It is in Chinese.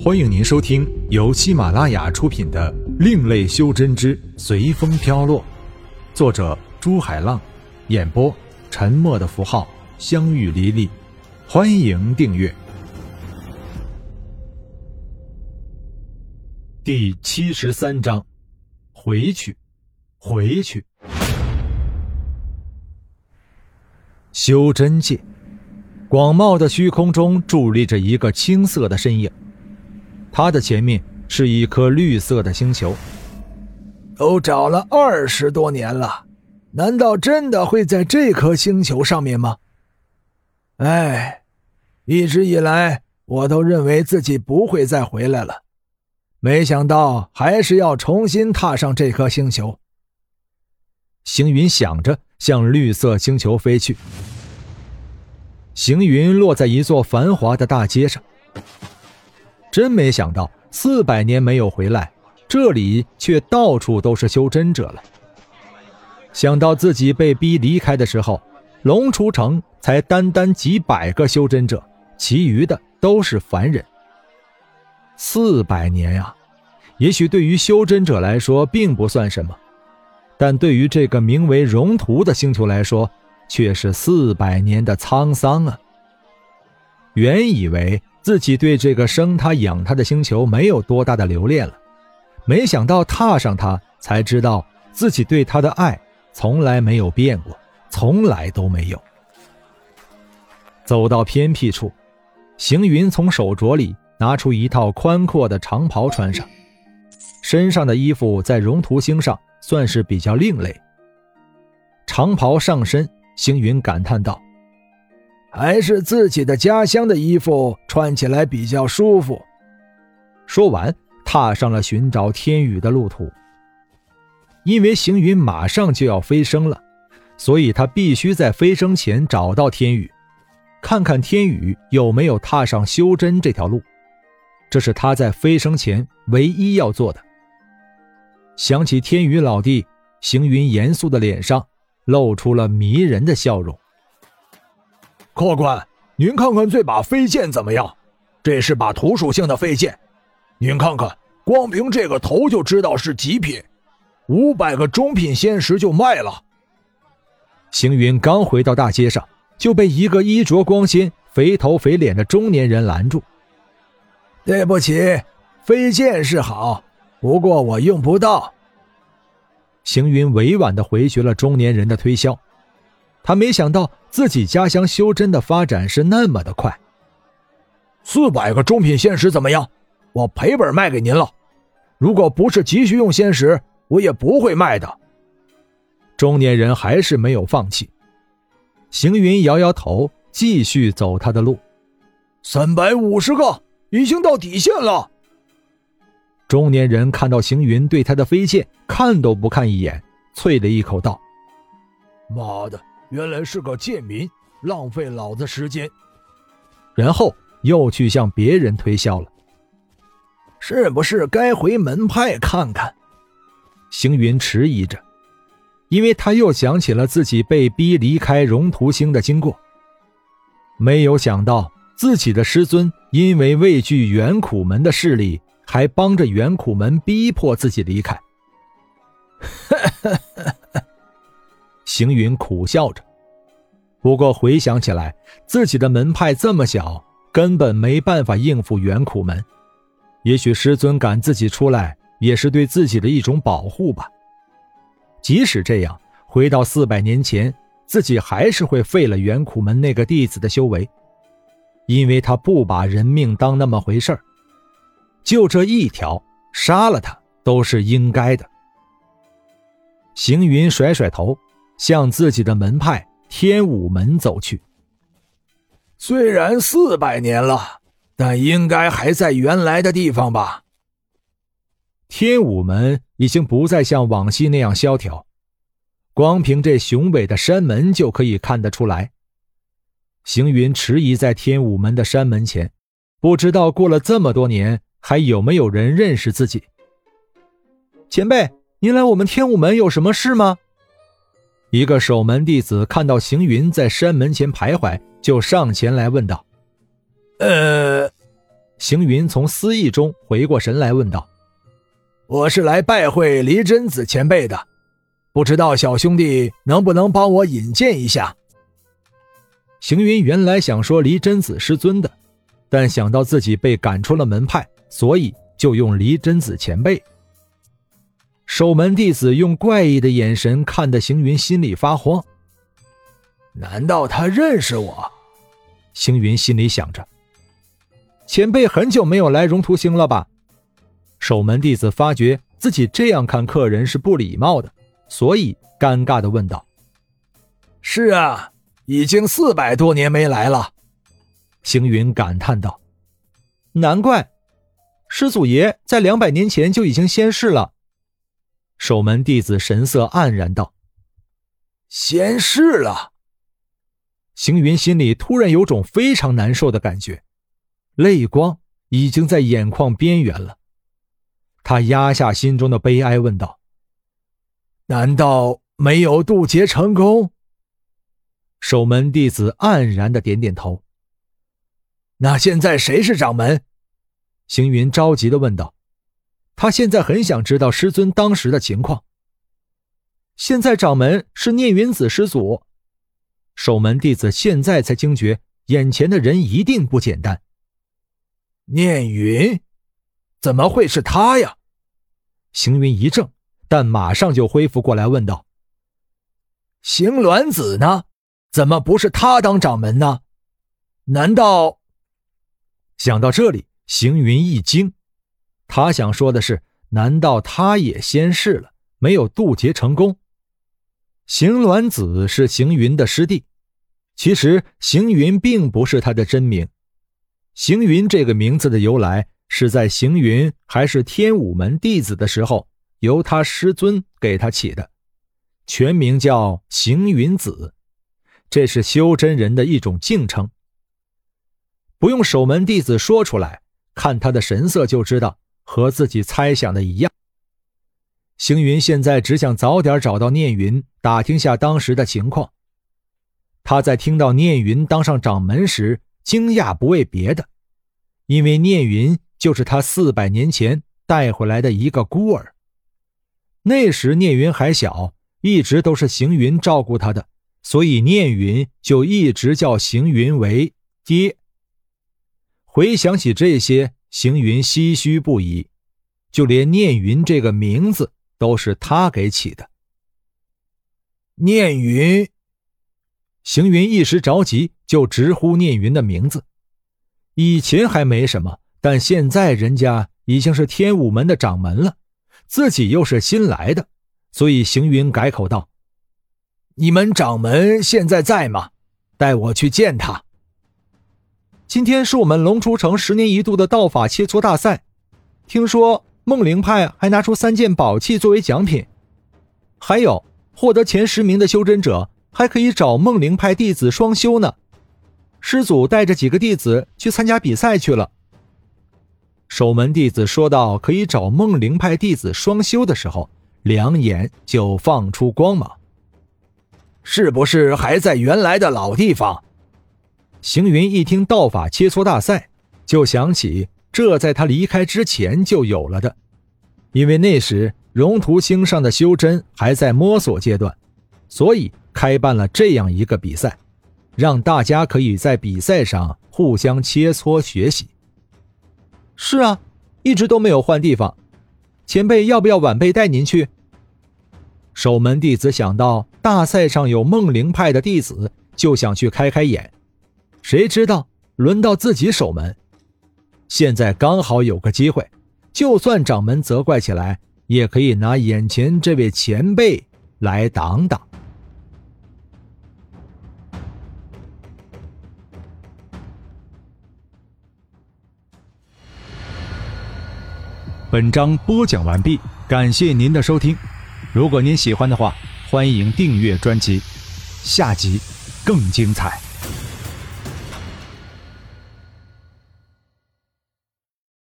欢迎您收听由喜马拉雅出品的《另类修真之随风飘落》，作者朱海浪，演播沉默的符号、相遇离离。欢迎订阅。第七十三章，回去，回去。修真界，广袤的虚空中伫立着一个青色的身影。他的前面是一颗绿色的星球。都找了二十多年了，难道真的会在这颗星球上面吗？哎，一直以来我都认为自己不会再回来了，没想到还是要重新踏上这颗星球。行云想着，向绿色星球飞去。行云落在一座繁华的大街上。真没想到，四百年没有回来，这里却到处都是修真者了。想到自己被逼离开的时候，龙雏城才单单几百个修真者，其余的都是凡人。四百年呀，也许对于修真者来说并不算什么，但对于这个名为荣图的星球来说，却是四百年的沧桑啊。原以为。自己对这个生他养他的星球没有多大的留恋了，没想到踏上它，才知道自己对他的爱从来没有变过，从来都没有。走到偏僻处，行云从手镯里拿出一套宽阔的长袍穿上，身上的衣服在荣图星上算是比较另类。长袍上身，行云感叹道。还是自己的家乡的衣服穿起来比较舒服。说完，踏上了寻找天宇的路途。因为行云马上就要飞升了，所以他必须在飞升前找到天宇，看看天宇有没有踏上修真这条路。这是他在飞升前唯一要做的。想起天宇老弟，行云严肃的脸上露出了迷人的笑容。客官，您看看这把飞剑怎么样？这是把土属性的飞剑，您看看，光凭这个头就知道是极品，五百个中品仙石就卖了。行云刚回到大街上，就被一个衣着光鲜、肥头肥脸的中年人拦住。对不起，飞剑是好，不过我用不到。行云委婉地回绝了中年人的推销。他没想到自己家乡修真的发展是那么的快。四百个中品仙石怎么样？我赔本卖给您了。如果不是急需用仙石，我也不会卖的。中年人还是没有放弃。行云摇摇头，继续走他的路。三百五十个，已经到底线了。中年人看到行云对他的飞剑看都不看一眼，啐了一口道：“妈的！”原来是个贱民，浪费老子时间。然后又去向别人推销了。是不是该回门派看看？星云迟疑着，因为他又想起了自己被逼离开荣图星的经过。没有想到自己的师尊因为畏惧元苦门的势力，还帮着元苦门逼迫自己离开。哈哈哈行云苦笑着，不过回想起来，自己的门派这么小，根本没办法应付元苦门。也许师尊赶自己出来，也是对自己的一种保护吧。即使这样，回到四百年前，自己还是会废了元苦门那个弟子的修为，因为他不把人命当那么回事儿。就这一条，杀了他都是应该的。行云甩甩头。向自己的门派天武门走去。虽然四百年了，但应该还在原来的地方吧？天武门已经不再像往昔那样萧条，光凭这雄伟的山门就可以看得出来。行云迟疑在天武门的山门前，不知道过了这么多年，还有没有人认识自己。前辈，您来我们天武门有什么事吗？一个守门弟子看到行云在山门前徘徊，就上前来问道：“呃，行云从思忆中回过神来，问道：“我是来拜会黎真子前辈的，不知道小兄弟能不能帮我引荐一下？”行云原来想说黎真子师尊的，但想到自己被赶出了门派，所以就用黎真子前辈。守门弟子用怪异的眼神看得行云心里发慌。难道他认识我？星云心里想着。前辈很久没有来荣图星了吧？守门弟子发觉自己这样看客人是不礼貌的，所以尴尬的问道：“是啊，已经四百多年没来了。”星云感叹道：“难怪，师祖爷在两百年前就已经仙逝了。”守门弟子神色黯然道：“仙逝了。”行云心里突然有种非常难受的感觉。泪光已经在眼眶边缘了，他压下心中的悲哀，问道：“难道没有渡劫成功？”守门弟子黯然的点点头。那现在谁是掌门？行云着急的问道。他现在很想知道师尊当时的情况。现在掌门是聂云子师祖。守门弟子现在才惊觉，眼前的人一定不简单。念云，怎么会是他呀？行云一怔，但马上就恢复过来，问道：“行鸾子呢？怎么不是他当掌门呢？难道……”想到这里，行云一惊。他想说的是：难道他也仙逝了，没有渡劫成功？行鸾子是行云的师弟，其实行云并不是他的真名。行云这个名字的由来，是在行云还是天武门弟子的时候，由他师尊给他起的，全名叫行云子，这是修真人的一种敬称。不用守门弟子说出来，看他的神色就知道和自己猜想的一样。行云现在只想早点找到念云，打听下当时的情况。他在听到念云当上掌门时。惊讶不为别的，因为念云就是他四百年前带回来的一个孤儿。那时念云还小，一直都是行云照顾他的，所以念云就一直叫行云为爹。回想起这些，行云唏嘘不已，就连念云这个名字都是他给起的。念云。行云一时着急，就直呼念云的名字。以前还没什么，但现在人家已经是天武门的掌门了，自己又是新来的，所以行云改口道：“你们掌门现在在吗？带我去见他。今天是我们龙出城十年一度的道法切磋大赛，听说梦灵派还拿出三件宝器作为奖品，还有获得前十名的修真者。”还可以找梦灵派弟子双修呢，师祖带着几个弟子去参加比赛去了。守门弟子说到可以找梦灵派弟子双修的时候，两眼就放出光芒。是不是还在原来的老地方？行云一听道法切磋大赛，就想起这在他离开之前就有了的，因为那时荣图星上的修真还在摸索阶段，所以。开办了这样一个比赛，让大家可以在比赛上互相切磋学习。是啊，一直都没有换地方，前辈要不要晚辈带您去？守门弟子想到大赛上有梦灵派的弟子，就想去开开眼。谁知道轮到自己守门，现在刚好有个机会，就算掌门责怪起来，也可以拿眼前这位前辈来挡挡。本章播讲完毕，感谢您的收听。如果您喜欢的话，欢迎订阅专辑，下集更精彩。